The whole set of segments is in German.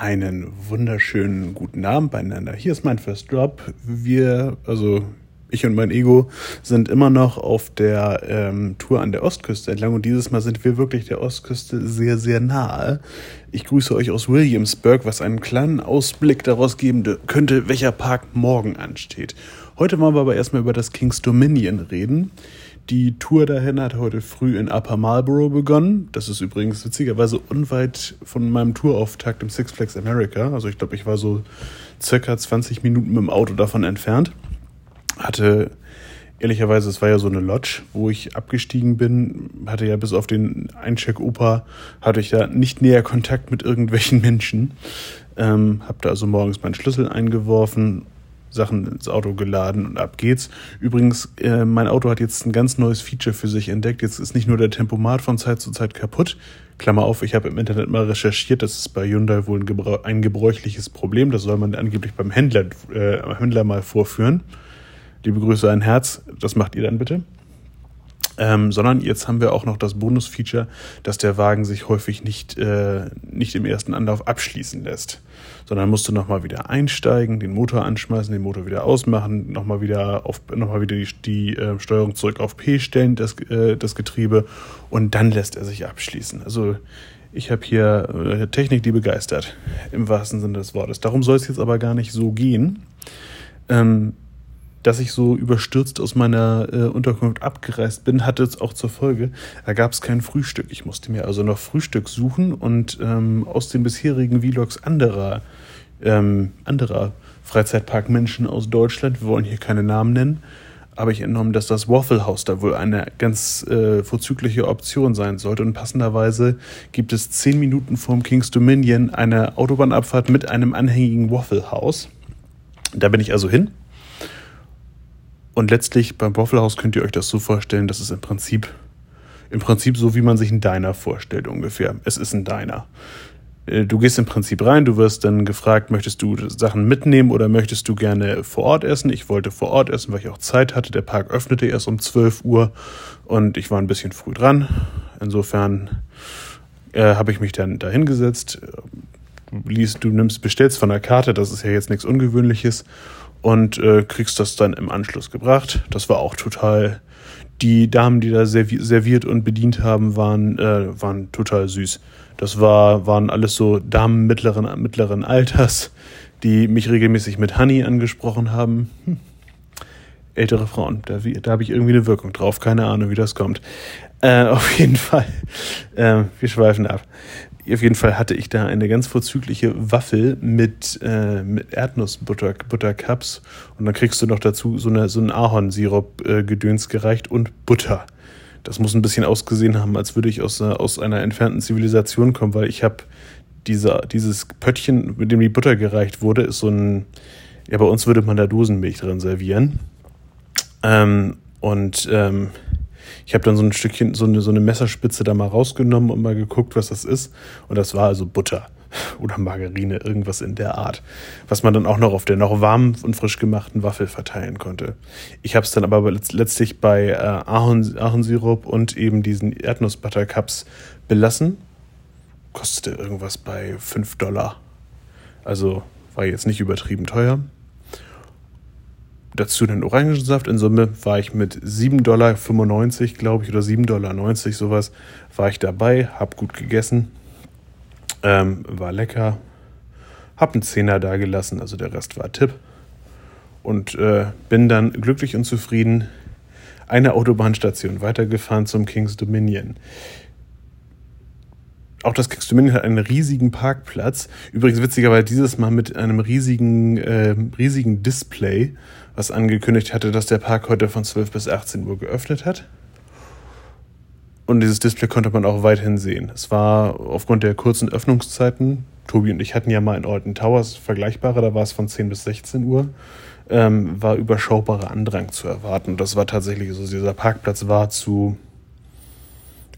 Einen wunderschönen guten Abend beieinander. Hier ist mein First Drop. Wir, also ich und mein Ego, sind immer noch auf der ähm, Tour an der Ostküste entlang und dieses Mal sind wir wirklich der Ostküste sehr, sehr nahe. Ich grüße euch aus Williamsburg, was einen kleinen Ausblick daraus geben könnte, welcher Park morgen ansteht. Heute wollen wir aber erstmal über das King's Dominion reden. Die Tour dahin hat heute früh in Upper Marlboro begonnen. Das ist übrigens witzigerweise unweit von meinem Tourauftakt im Six Flags America. Also ich glaube, ich war so circa 20 Minuten mit dem Auto davon entfernt. Hatte ehrlicherweise, es war ja so eine Lodge, wo ich abgestiegen bin, hatte ja bis auf den Eincheck-Opa, hatte ich ja nicht näher Kontakt mit irgendwelchen Menschen. Ähm, hab da also morgens meinen Schlüssel eingeworfen Sachen ins Auto geladen und ab geht's. Übrigens, äh, mein Auto hat jetzt ein ganz neues Feature für sich entdeckt. Jetzt ist nicht nur der Tempomat von Zeit zu Zeit kaputt. Klammer auf, ich habe im Internet mal recherchiert, das ist bei Hyundai wohl ein, gebrauch ein gebräuchliches Problem. Das soll man angeblich beim Händler, äh, Händler mal vorführen. Liebe Grüße, ein Herz. Das macht ihr dann bitte. Ähm, sondern jetzt haben wir auch noch das Bonus-Feature, dass der Wagen sich häufig nicht, äh, nicht im ersten Anlauf abschließen lässt. Sondern musst du nochmal wieder einsteigen, den Motor anschmeißen, den Motor wieder ausmachen, nochmal wieder auf nochmal wieder die, die äh, Steuerung zurück auf P stellen, das, äh, das Getriebe, und dann lässt er sich abschließen. Also ich habe hier äh, Technik, die begeistert, im wahrsten Sinne des Wortes. Darum soll es jetzt aber gar nicht so gehen. Ähm, dass ich so überstürzt aus meiner äh, Unterkunft abgereist bin, hatte es auch zur Folge, da gab es kein Frühstück. Ich musste mir also noch Frühstück suchen und ähm, aus den bisherigen Vlogs anderer, ähm, anderer Freizeitparkmenschen aus Deutschland, wir wollen hier keine Namen nennen, habe ich entnommen, dass das Waffle House da wohl eine ganz äh, vorzügliche Option sein sollte. Und passenderweise gibt es zehn Minuten vorm King's Dominion eine Autobahnabfahrt mit einem anhängigen Waffle House. Da bin ich also hin und letztlich beim Waffle House könnt ihr euch das so vorstellen, dass es im Prinzip, im Prinzip so, wie man sich einen Diner vorstellt ungefähr. Es ist ein Diner. Äh, du gehst im Prinzip rein, du wirst dann gefragt, möchtest du Sachen mitnehmen oder möchtest du gerne vor Ort essen? Ich wollte vor Ort essen, weil ich auch Zeit hatte. Der Park öffnete erst um 12 Uhr und ich war ein bisschen früh dran. Insofern äh, habe ich mich dann da hingesetzt. Du, liest, du nimmst, bestellst von der Karte, das ist ja jetzt nichts Ungewöhnliches und äh, kriegst das dann im Anschluss gebracht. Das war auch total. Die Damen, die da serviert und bedient haben, waren, äh, waren total süß. Das war, waren alles so Damen mittleren, mittleren Alters, die mich regelmäßig mit Honey angesprochen haben. Hm. Ältere Frauen, da, da habe ich irgendwie eine Wirkung drauf. Keine Ahnung, wie das kommt. Äh, auf jeden Fall. Äh, wir schweifen ab. Auf jeden Fall hatte ich da eine ganz vorzügliche Waffel mit, äh, mit Erdnussbuttercups und dann kriegst du noch dazu so, eine, so einen Ahornsirup-Gedöns äh, gereicht und Butter. Das muss ein bisschen ausgesehen haben, als würde ich aus, aus einer entfernten Zivilisation kommen, weil ich habe diese, dieses Pöttchen, mit dem die Butter gereicht wurde, ist so ein, ja, bei uns würde man da Dosenmilch drin servieren. Ähm, und ähm, ich habe dann so ein Stückchen, so eine, so eine Messerspitze da mal rausgenommen und mal geguckt, was das ist. Und das war also Butter oder Margarine, irgendwas in der Art, was man dann auch noch auf der noch warmen und frisch gemachten Waffel verteilen konnte. Ich habe es dann aber letztlich bei äh, Ahorn, Ahornsirup und eben diesen Erdnussbuttercups belassen. Kostete irgendwas bei 5 Dollar. Also war jetzt nicht übertrieben teuer dazu den Orangensaft. In Summe war ich mit 7,95 Dollar, glaube ich, oder 7,90 Dollar, sowas, war ich dabei, hab gut gegessen, ähm, war lecker, hab einen Zehner da gelassen, also der Rest war Tipp. Und äh, bin dann glücklich und zufrieden eine Autobahnstation weitergefahren zum King's Dominion. Auch das Dominion hat einen riesigen Parkplatz. Übrigens witzigerweise dieses Mal mit einem riesigen, äh, riesigen Display, was angekündigt hatte, dass der Park heute von 12 bis 18 Uhr geöffnet hat. Und dieses Display konnte man auch weithin sehen. Es war aufgrund der kurzen Öffnungszeiten, Tobi und ich hatten ja mal in Alton Towers vergleichbare, da war es von 10 bis 16 Uhr, ähm, war überschaubarer Andrang zu erwarten. Und das war tatsächlich so. Dieser Parkplatz war zu,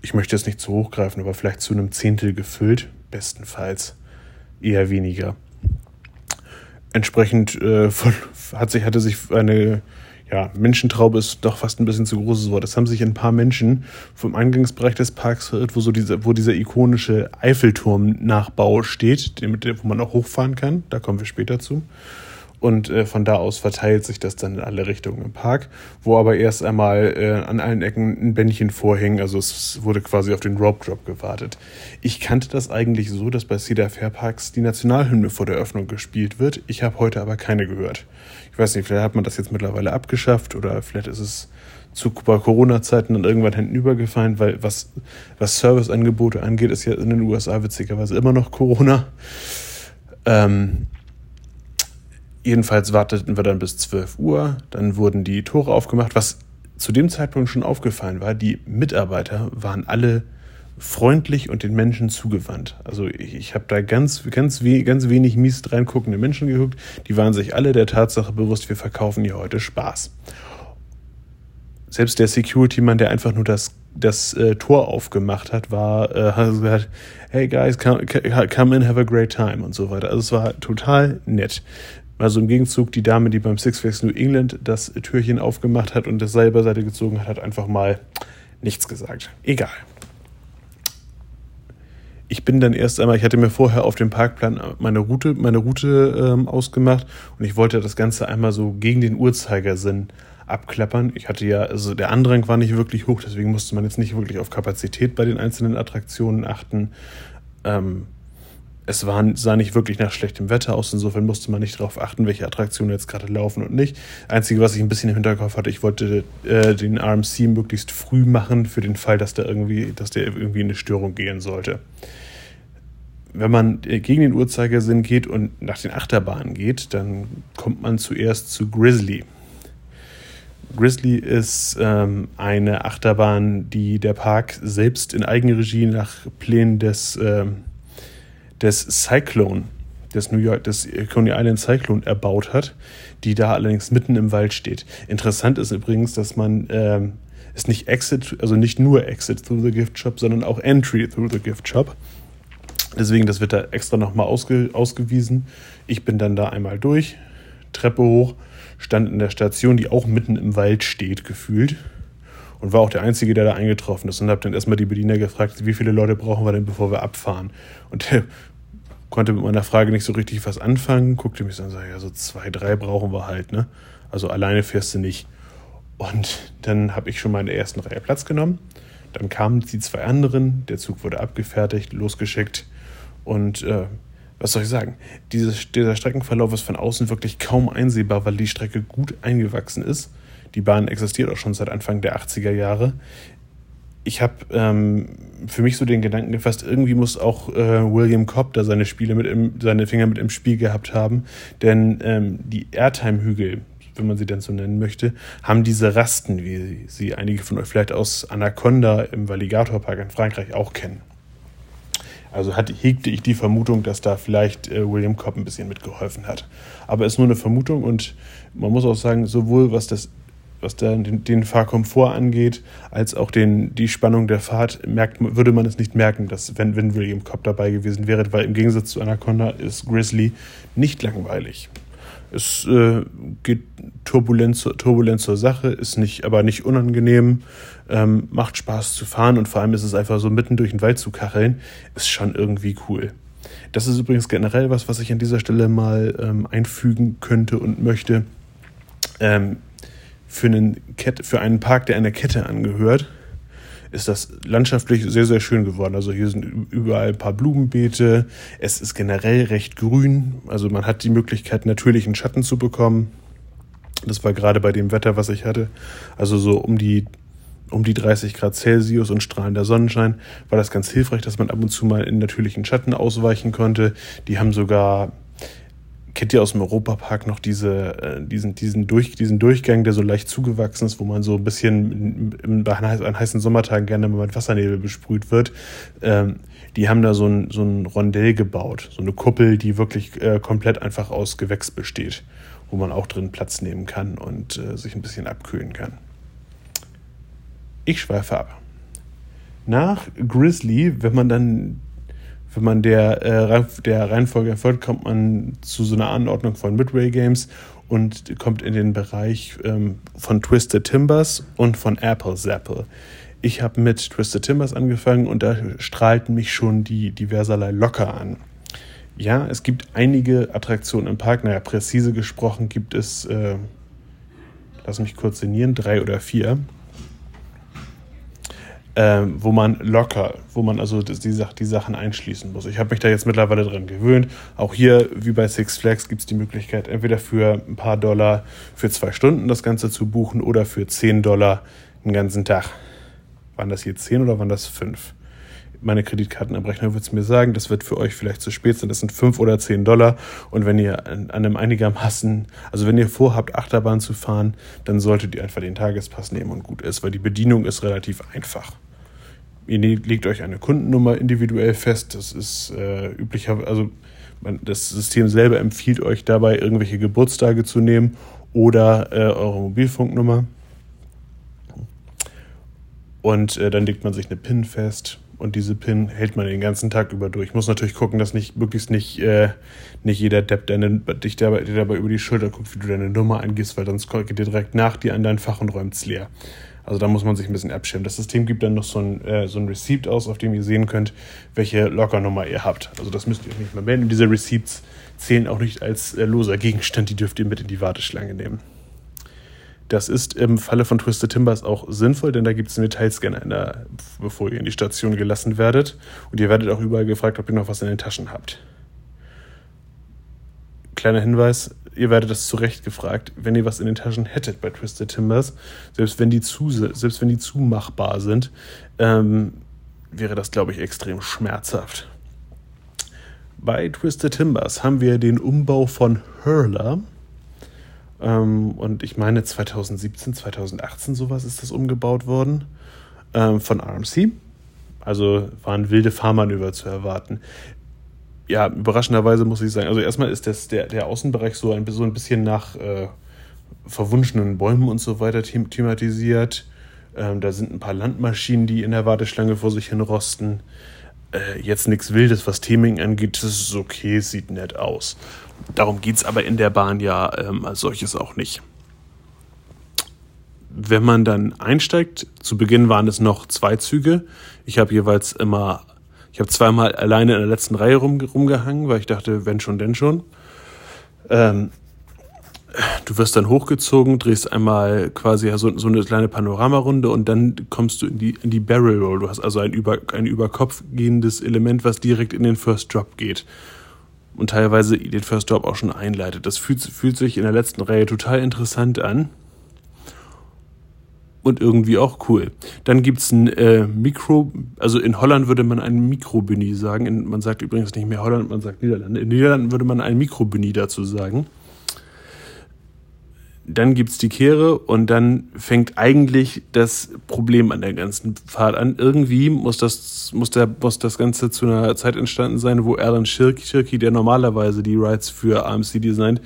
ich möchte jetzt nicht zu hoch greifen, aber vielleicht zu einem Zehntel gefüllt, bestenfalls eher weniger. Entsprechend äh, hat sich, hatte sich eine, ja, Menschentraube ist doch fast ein bisschen zu großes Wort. Es haben sich ein paar Menschen vom Eingangsbereich des Parks verirrt, wo so diese, wo dieser ikonische Eiffelturm-Nachbau steht, wo man auch hochfahren kann. Da kommen wir später zu. Und äh, von da aus verteilt sich das dann in alle Richtungen im Park, wo aber erst einmal äh, an allen Ecken ein Bändchen vorhing. Also es wurde quasi auf den Rope Drop gewartet. Ich kannte das eigentlich so, dass bei Cedar Fair Parks die Nationalhymne vor der Öffnung gespielt wird. Ich habe heute aber keine gehört. Ich weiß nicht, vielleicht hat man das jetzt mittlerweile abgeschafft oder vielleicht ist es zu Corona-Zeiten dann irgendwann hinten übergefallen, weil was, was Serviceangebote angeht, ist ja in den USA witzigerweise immer noch Corona. Ähm, jedenfalls warteten wir dann bis 12 Uhr, dann wurden die Tore aufgemacht. Was zu dem Zeitpunkt schon aufgefallen war, die Mitarbeiter waren alle freundlich und den Menschen zugewandt. Also ich, ich habe da ganz, ganz, we ganz wenig mies reinguckende Menschen geguckt. Die waren sich alle der Tatsache bewusst, wir verkaufen hier heute Spaß. Selbst der Security-Mann, der einfach nur das, das äh, Tor aufgemacht hat, war, äh, hat gesagt, hey guys, come, come in, have a great time und so weiter. Also es war total nett. Also im Gegenzug die Dame, die beim Six Flags New England das Türchen aufgemacht hat und das Seil beiseite gezogen hat, hat einfach mal nichts gesagt. Egal ich bin dann erst einmal, ich hatte mir vorher auf dem Parkplan meine Route, meine Route ähm, ausgemacht und ich wollte das Ganze einmal so gegen den Uhrzeigersinn abklappern. Ich hatte ja, also der Andrang war nicht wirklich hoch, deswegen musste man jetzt nicht wirklich auf Kapazität bei den einzelnen Attraktionen achten. Ähm, es war, sah nicht wirklich nach schlechtem Wetter aus, insofern musste man nicht darauf achten, welche Attraktionen jetzt gerade laufen und nicht. Einzige, was ich ein bisschen im Hinterkopf hatte, ich wollte äh, den RMC möglichst früh machen, für den Fall, dass der irgendwie, dass der irgendwie in eine Störung gehen sollte wenn man gegen den Uhrzeigersinn geht und nach den Achterbahnen geht, dann kommt man zuerst zu Grizzly. Grizzly ist ähm, eine Achterbahn, die der Park selbst in Eigenregie nach Plänen des, ähm, des Cyclone, des New York, des Coney Island Cyclone erbaut hat, die da allerdings mitten im Wald steht. Interessant ist übrigens, dass man ähm, es nicht Exit, also nicht nur Exit through the Gift Shop, sondern auch Entry through the Gift Shop Deswegen, das wird da extra nochmal ausge, ausgewiesen. Ich bin dann da einmal durch, Treppe hoch, stand in der Station, die auch mitten im Wald steht, gefühlt. Und war auch der Einzige, der da eingetroffen ist. Und habe dann erstmal die Bediener gefragt, wie viele Leute brauchen wir denn, bevor wir abfahren? Und der konnte mit meiner Frage nicht so richtig was anfangen, guckte mich so an und sagte, ja, so zwei, drei brauchen wir halt, ne? Also alleine fährst du nicht. Und dann habe ich schon mal in der ersten Reihe Platz genommen. Dann kamen die zwei anderen, der Zug wurde abgefertigt, losgeschickt. Und äh, was soll ich sagen? Dieses, dieser Streckenverlauf ist von außen wirklich kaum einsehbar, weil die Strecke gut eingewachsen ist. Die Bahn existiert auch schon seit Anfang der 80er Jahre. Ich habe ähm, für mich so den Gedanken gefasst, irgendwie muss auch äh, William Cobb da seine Spiele mit im, seine Finger mit im Spiel gehabt haben, denn ähm, die Airtime-Hügel, wenn man sie denn so nennen möchte, haben diese Rasten, wie sie einige von euch vielleicht aus Anaconda im Valligator Park in Frankreich auch kennen. Also hatte, hegte ich die Vermutung, dass da vielleicht äh, William Cobb ein bisschen mitgeholfen hat. Aber es ist nur eine Vermutung und man muss auch sagen, sowohl was das was den, den Fahrkomfort angeht, als auch den, die Spannung der Fahrt, merkt, würde man es nicht merken, dass wenn, wenn William Cobb dabei gewesen wäre, weil im Gegensatz zu Anaconda ist Grizzly nicht langweilig. Es äh, geht turbulent, turbulent zur Sache, ist nicht, aber nicht unangenehm, ähm, macht Spaß zu fahren und vor allem ist es einfach so mitten durch den Wald zu kacheln, ist schon irgendwie cool. Das ist übrigens generell was, was ich an dieser Stelle mal ähm, einfügen könnte und möchte. Ähm, für, einen Kette, für einen Park, der einer Kette angehört, ist das landschaftlich sehr, sehr schön geworden. Also hier sind überall ein paar Blumenbeete. Es ist generell recht grün. Also man hat die Möglichkeit, natürlichen Schatten zu bekommen. Das war gerade bei dem Wetter, was ich hatte. Also so um die, um die 30 Grad Celsius und strahlender Sonnenschein war das ganz hilfreich, dass man ab und zu mal in natürlichen Schatten ausweichen konnte. Die haben sogar kennt ihr aus dem Europapark noch diese, äh, diesen, diesen, Durch, diesen Durchgang, der so leicht zugewachsen ist, wo man so ein bisschen in, bei an heißen Sommertagen gerne mal mit Wassernebel besprüht wird. Ähm, die haben da so ein, so ein Rondell gebaut, so eine Kuppel, die wirklich äh, komplett einfach aus Gewächs besteht, wo man auch drin Platz nehmen kann und äh, sich ein bisschen abkühlen kann. Ich schweife ab. Nach Grizzly, wenn man dann wenn man der, äh, der Reihenfolge erfolgt, kommt man zu so einer Anordnung von Midway Games und kommt in den Bereich ähm, von Twisted Timbers und von Apple Zapple. Ich habe mit Twisted Timbers angefangen und da strahlten mich schon die diverserlei locker an. Ja, es gibt einige Attraktionen im Park. Naja, präzise gesprochen gibt es, äh, lass mich kurz sinnieren, drei oder vier ähm, wo man locker, wo man also die, die Sachen einschließen muss. Ich habe mich da jetzt mittlerweile dran gewöhnt. Auch hier, wie bei Six Flags, gibt es die Möglichkeit, entweder für ein paar Dollar für zwei Stunden das Ganze zu buchen oder für 10 Dollar den ganzen Tag. Waren das jetzt 10 oder waren das 5? meine Kreditkartenabrechnung wird es mir sagen, das wird für euch vielleicht zu spät sein, das sind 5 oder 10 Dollar. Und wenn ihr an, einem einigermaßen, also wenn ihr vorhabt, Achterbahn zu fahren, dann solltet ihr einfach den Tagespass nehmen und gut ist, weil die Bedienung ist relativ einfach. Ihr ne-, legt euch eine Kundennummer individuell fest, das ist äh, üblicher, also man, das System selber empfiehlt euch dabei, irgendwelche Geburtstage zu nehmen oder äh, eure Mobilfunknummer. Und äh, dann legt man sich eine PIN fest und diese PIN hält man den ganzen Tag über durch. Muss natürlich gucken, dass nicht möglichst nicht, äh, nicht jeder Depp deine, dich dabei, dir dabei über die Schulter guckt, wie du deine Nummer eingehst, weil sonst geht dir direkt nach dir an dein Fach und räumt es leer. Also da muss man sich ein bisschen abschirmen. Das System gibt dann noch so ein, äh, so ein Receipt aus, auf dem ihr sehen könnt, welche Lockernummer ihr habt. Also das müsst ihr euch nicht mehr melden. Und diese Receipts zählen auch nicht als äh, loser Gegenstand, die dürft ihr mit in die Warteschlange nehmen. Das ist im Falle von Twisted Timbers auch sinnvoll, denn da gibt es einen Metallscanner, bevor ihr in die Station gelassen werdet. Und ihr werdet auch überall gefragt, ob ihr noch was in den Taschen habt. Kleiner Hinweis, ihr werdet das zu Recht gefragt, wenn ihr was in den Taschen hättet bei Twisted Timbers, selbst wenn die, zu, selbst wenn die zumachbar sind, ähm, wäre das, glaube ich, extrem schmerzhaft. Bei Twisted Timbers haben wir den Umbau von Hurler ähm, und ich meine 2017, 2018 sowas ist das umgebaut worden ähm, von RMC. Also waren wilde Fahrmanöver zu erwarten. Ja, überraschenderweise muss ich sagen, also erstmal ist das, der, der Außenbereich so ein, so ein bisschen nach äh, verwunschenen Bäumen und so weiter thematisiert. Ähm, da sind ein paar Landmaschinen, die in der Warteschlange vor sich hin rosten. Äh, jetzt nichts Wildes, was Theming angeht. Das ist okay, sieht nett aus. Darum geht es aber in der Bahn ja ähm, als solches auch nicht. Wenn man dann einsteigt, zu Beginn waren es noch zwei Züge. Ich habe jeweils immer, ich habe zweimal alleine in der letzten Reihe rum, rumgehangen, weil ich dachte, wenn schon, denn schon. Ähm, du wirst dann hochgezogen, drehst einmal quasi so, so eine kleine Panoramarunde und dann kommst du in die, in die Barrel Roll. Du hast also ein über, ein über Kopf gehendes Element, was direkt in den First Drop geht und teilweise den First Drop auch schon einleitet. Das fühlt, fühlt sich in der letzten Reihe total interessant an. Und irgendwie auch cool. Dann gibt es ein äh, Mikro, also in Holland würde man ein Mikrobüni sagen. In, man sagt übrigens nicht mehr Holland, man sagt Niederlande. In Niederlanden würde man ein Mikrobüni dazu sagen dann gibt's die Kehre und dann fängt eigentlich das Problem an der ganzen Fahrt an. Irgendwie muss das, muss der, muss das Ganze zu einer Zeit entstanden sein, wo Alan Schirky, der normalerweise die Rides für AMC designt,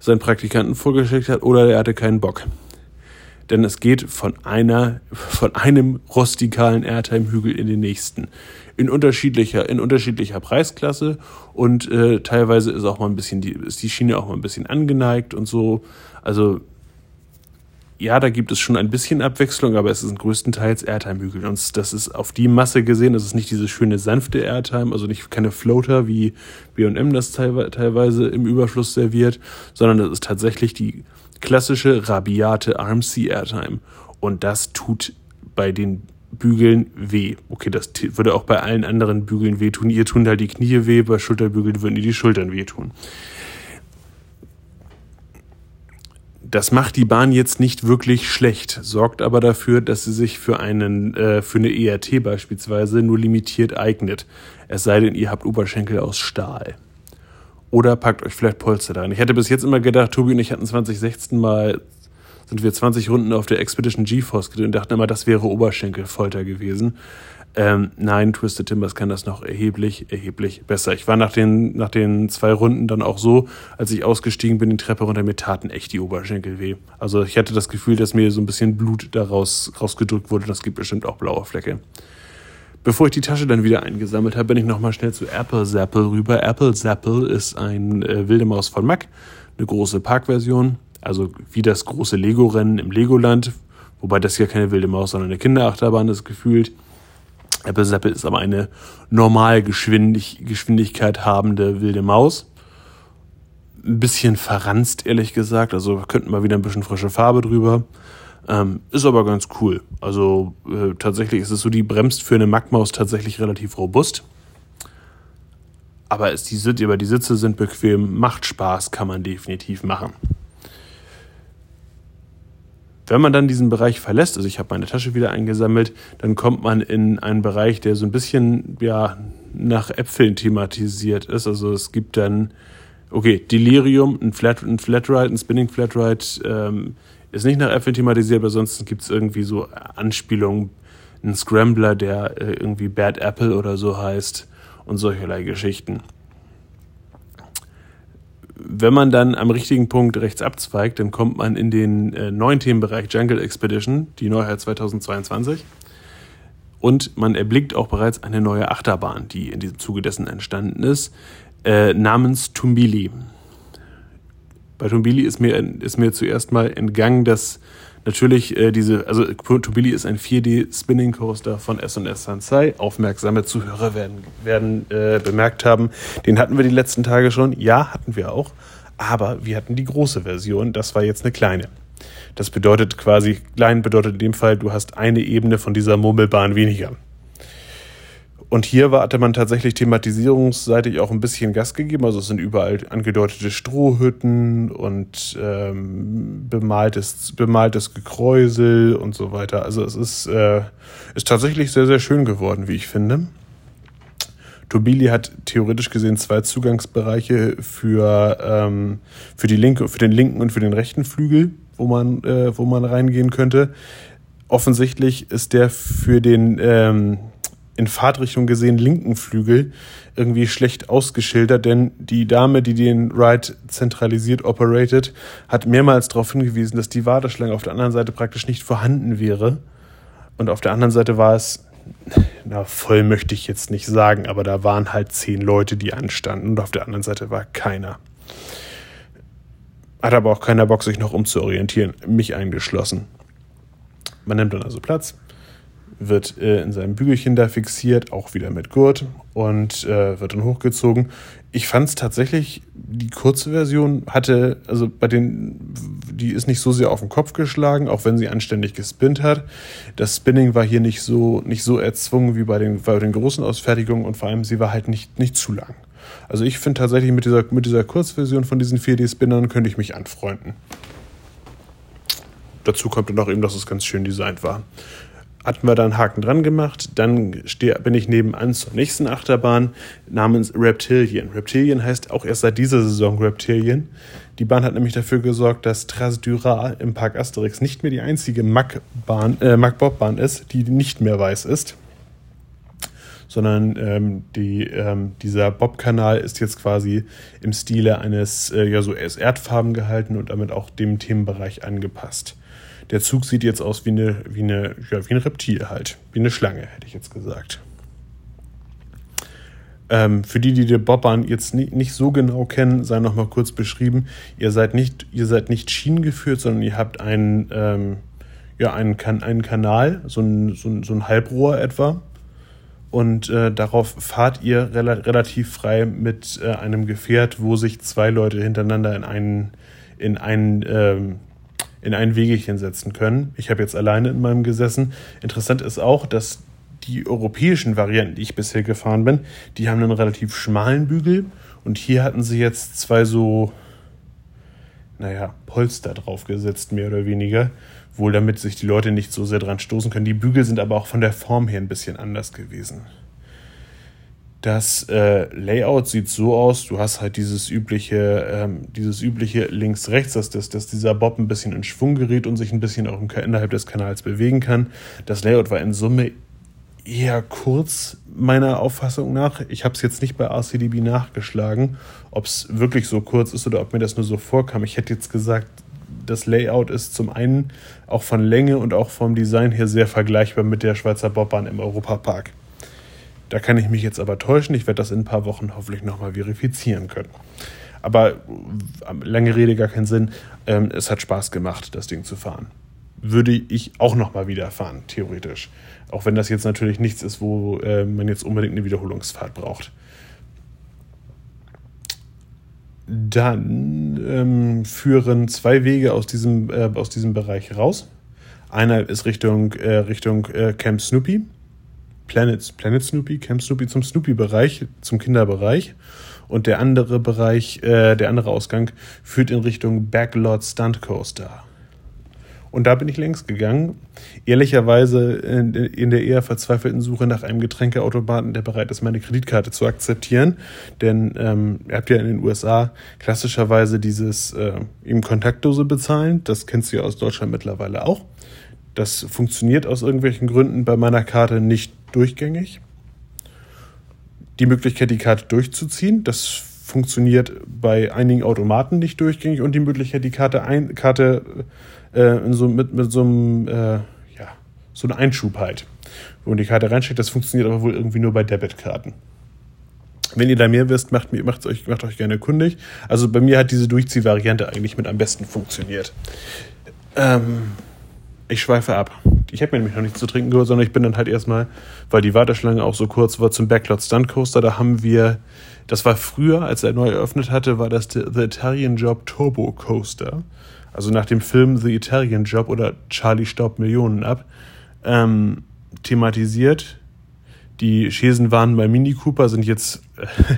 seinen Praktikanten vorgeschickt hat oder er hatte keinen Bock. Denn es geht von einer, von einem rustikalen Airtime-Hügel in den nächsten. In unterschiedlicher, in unterschiedlicher Preisklasse und äh, teilweise ist auch mal ein bisschen die, ist die Schiene auch mal ein bisschen angeneigt und so. Also ja, da gibt es schon ein bisschen Abwechslung, aber es sind größtenteils Airtime-Hügel. Und das ist auf die Masse gesehen, das ist nicht diese schöne sanfte Airtime, also nicht keine Floater, wie B&M das teilweise im Überfluss serviert, sondern das ist tatsächlich die klassische, rabiate RMC-Airtime. Und das tut bei den Bügeln weh. Okay, das würde auch bei allen anderen Bügeln wehtun. Ihr tun halt die Knie weh, bei Schulterbügeln würden die die Schultern wehtun. Das macht die Bahn jetzt nicht wirklich schlecht, sorgt aber dafür, dass sie sich für einen äh, für eine ERT beispielsweise nur limitiert eignet. Es sei denn, ihr habt Oberschenkel aus Stahl. Oder packt euch vielleicht Polster rein. Ich hätte bis jetzt immer gedacht, Tobi und ich hatten 2016 mal sind wir 20 Runden auf der Expedition GeForce gedreht und dachten immer, das wäre Oberschenkelfolter gewesen. Ähm, nein, Twisted Timbers kann das noch erheblich, erheblich besser. Ich war nach den, nach den zwei Runden dann auch so, als ich ausgestiegen bin, die Treppe runter, mir taten echt die Oberschenkel weh. Also ich hatte das Gefühl, dass mir so ein bisschen Blut daraus rausgedrückt wurde. Das gibt bestimmt auch blaue Flecke. Bevor ich die Tasche dann wieder eingesammelt habe, bin ich nochmal schnell zu Apple Zapple rüber. Apple Zapple ist ein äh, wilde Maus von Mac, eine große Parkversion, also wie das große Lego-Rennen im Legoland, wobei das hier keine wilde Maus, sondern eine Kinderachterbahn ist gefühlt. Apple Zapple ist aber eine normal Geschwindigkeit habende wilde Maus. Ein bisschen verranzt, ehrlich gesagt. Also könnten mal wieder ein bisschen frische Farbe drüber. Ähm, ist aber ganz cool. Also äh, tatsächlich ist es so, die bremst für eine Mac-Maus tatsächlich relativ robust. Aber, ist die, aber die Sitze sind bequem, macht Spaß, kann man definitiv machen. Wenn man dann diesen Bereich verlässt, also ich habe meine Tasche wieder eingesammelt, dann kommt man in einen Bereich, der so ein bisschen ja, nach Äpfeln thematisiert ist. Also es gibt dann, okay, Delirium, ein, Flat, ein Flatride, ein Spinning Flatride, ähm, ist nicht nach Äpfeln thematisiert, aber sonst gibt es irgendwie so Anspielungen, ein Scrambler, der äh, irgendwie Bad Apple oder so heißt und solcherlei Geschichten wenn man dann am richtigen Punkt rechts abzweigt, dann kommt man in den äh, neuen Themenbereich Jungle Expedition, die Neuheit 2022. Und man erblickt auch bereits eine neue Achterbahn, die in diesem Zuge dessen entstanden ist, äh, namens Tumbili. Bei Tumbili ist mir, ist mir zuerst mal entgangen, dass natürlich äh, diese, also Tobili ist ein 4D Spinning Coaster von S&S Sansei. Aufmerksame Zuhörer werden, werden äh, bemerkt haben, den hatten wir die letzten Tage schon. Ja, hatten wir auch. Aber wir hatten die große Version, das war jetzt eine kleine. Das bedeutet quasi, klein bedeutet in dem Fall, du hast eine Ebene von dieser Murmelbahn weniger. Und hier hatte man tatsächlich thematisierungsseitig auch ein bisschen Gas gegeben. Also es sind überall angedeutete Strohhütten und ähm, bemaltes, bemaltes Gekräusel und so weiter. Also es ist, äh, ist tatsächlich sehr, sehr schön geworden, wie ich finde. Tobili hat theoretisch gesehen zwei Zugangsbereiche für, ähm, für, die linke, für den linken und für den rechten Flügel, wo man, äh, wo man reingehen könnte. Offensichtlich ist der für den ähm, in Fahrtrichtung gesehen linken Flügel irgendwie schlecht ausgeschildert, denn die Dame, die den Ride zentralisiert operated, hat mehrmals darauf hingewiesen, dass die Warteschlange auf der anderen Seite praktisch nicht vorhanden wäre. Und auf der anderen Seite war es, na, voll möchte ich jetzt nicht sagen, aber da waren halt zehn Leute, die anstanden und auf der anderen Seite war keiner. Hat aber auch keiner Bock, sich noch umzuorientieren, mich eingeschlossen. Man nimmt dann also Platz, wird äh, in seinem Bügelchen da fixiert, auch wieder mit Gurt und äh, wird dann hochgezogen. Ich fand es tatsächlich, die kurze Version hatte, also bei den, die ist nicht so sehr auf den Kopf geschlagen, auch wenn sie anständig gespinnt hat. Das Spinning war hier nicht so, nicht so erzwungen wie bei den, bei den großen Ausfertigungen und vor allem sie war halt nicht, nicht zu lang. Also ich finde tatsächlich mit dieser, mit dieser Kurzversion von diesen 4D-Spinnern könnte ich mich anfreunden. Dazu kommt dann auch eben, dass es ganz schön designt war hatten wir da einen Haken dran gemacht. Dann bin ich nebenan zur nächsten Achterbahn namens Reptilian. Reptilian heißt auch erst seit dieser Saison Reptilian. Die Bahn hat nämlich dafür gesorgt, dass Trasdura im Park Asterix nicht mehr die einzige Mack-Bahn, äh, Mack-Bob-Bahn ist, die nicht mehr weiß ist. Sondern ähm, die, ähm, dieser Bob-Kanal ist jetzt quasi im Stile eines, äh, ja, so Erdfarben gehalten und damit auch dem Themenbereich angepasst. Der Zug sieht jetzt aus wie eine, wie eine, ja, wie ein Reptil halt. Wie eine Schlange, hätte ich jetzt gesagt. Ähm, für die, die die Bobbahn jetzt nicht, nicht so genau kennen, sei noch mal kurz beschrieben. Ihr seid nicht, ihr seid nicht schienengeführt, sondern ihr habt einen, ähm, ja, einen, kan einen Kanal, so ein, so, ein, so ein Halbrohr etwa. Und äh, darauf fahrt ihr rela relativ frei mit äh, einem Gefährt, wo sich zwei Leute hintereinander in einen, in einen ähm, in ein Wegelchen setzen können. Ich habe jetzt alleine in meinem gesessen. Interessant ist auch, dass die europäischen Varianten, die ich bisher gefahren bin, die haben einen relativ schmalen Bügel und hier hatten sie jetzt zwei so, naja, Polster draufgesetzt, mehr oder weniger. Wohl damit sich die Leute nicht so sehr dran stoßen können. Die Bügel sind aber auch von der Form her ein bisschen anders gewesen. Das äh, Layout sieht so aus, du hast halt dieses übliche, ähm, dieses übliche links-rechts, dass, dass, dass dieser Bob ein bisschen in Schwung gerät und sich ein bisschen auch innerhalb des Kanals bewegen kann. Das Layout war in Summe eher kurz, meiner Auffassung nach. Ich habe es jetzt nicht bei RCDB nachgeschlagen, ob es wirklich so kurz ist oder ob mir das nur so vorkam. Ich hätte jetzt gesagt, das Layout ist zum einen auch von Länge und auch vom Design her sehr vergleichbar mit der Schweizer Bobbahn im Europapark. Da kann ich mich jetzt aber täuschen. Ich werde das in ein paar Wochen hoffentlich nochmal verifizieren können. Aber äh, lange Rede, gar keinen Sinn. Ähm, es hat Spaß gemacht, das Ding zu fahren. Würde ich auch nochmal wieder fahren, theoretisch. Auch wenn das jetzt natürlich nichts ist, wo äh, man jetzt unbedingt eine Wiederholungsfahrt braucht. Dann ähm, führen zwei Wege aus diesem, äh, aus diesem Bereich raus. Einer ist Richtung, äh, Richtung äh, Camp Snoopy. Planet, Planet Snoopy, Camp Snoopy zum Snoopy-Bereich, zum Kinderbereich. Und der andere Bereich, äh, der andere Ausgang führt in Richtung Backlot Stunt Coaster. Und da bin ich längst gegangen. Ehrlicherweise in, in, der eher verzweifelten Suche nach einem Getränkeautomaten, der bereit ist, meine Kreditkarte zu akzeptieren. Denn ähm, ihr habt ja in den USA klassischerweise dieses äh, eben Kontaktdose bezahlen. Das kennst du ja aus Deutschland mittlerweile auch. Das funktioniert aus irgendwelchen Gründen bei meiner Karte nicht durchgängig. Die Möglichkeit, die Karte durchzuziehen, das funktioniert bei einigen Automaten nicht durchgängig und die Möglichkeit, die Karte, ein, Karte äh, so, mit, mit so einem, äh, ja, so einem Einschub halt, wo man die Karte reinsteckt. Das funktioniert aber wohl irgendwie nur bei Debitkarten. Wenn ihr da mehr wisst, macht, macht, euch, macht euch gerne kundig. Also bei mir hat diese Durchziehvariante eigentlich mit am besten funktioniert. Ähm, ich schweife ab. Ich habe mir nämlich noch nichts zu trinken geholt, sondern ich bin dann halt erstmal, weil die Warteschlange auch so kurz war, zum Backlot Stunt Coaster. Da haben wir, das war früher, als er neu eröffnet hatte, war das The Italian Job Turbo Coaster also nach dem Film The Italian Job oder Charlie staubt Millionen ab, ähm, thematisiert. Die Schesen waren bei Mini Cooper, sind jetzt äh,